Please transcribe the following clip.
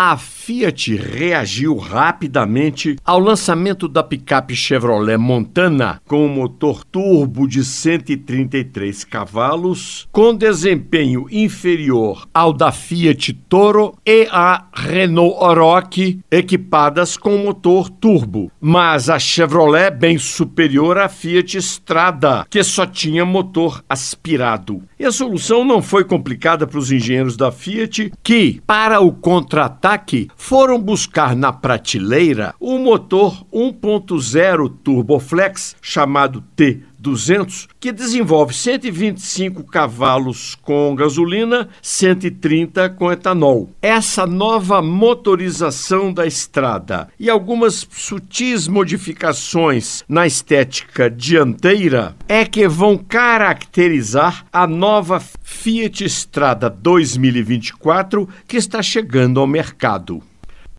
a Fiat reagiu rapidamente ao lançamento da picape Chevrolet Montana com um motor turbo de 133 cavalos, com desempenho inferior ao da Fiat Toro e a Renault Oroch, equipadas com motor turbo, mas a Chevrolet bem superior à Fiat Strada, que só tinha motor aspirado. E a solução não foi complicada para os engenheiros da Fiat, que, para o contra-ataque, foram buscar na prateleira o motor 1.0 Turboflex chamado T 200, que desenvolve 125 cavalos com gasolina, 130 com etanol. Essa nova motorização da estrada e algumas sutis modificações na estética dianteira é que vão caracterizar a nova Fiat Strada 2024 que está chegando ao mercado.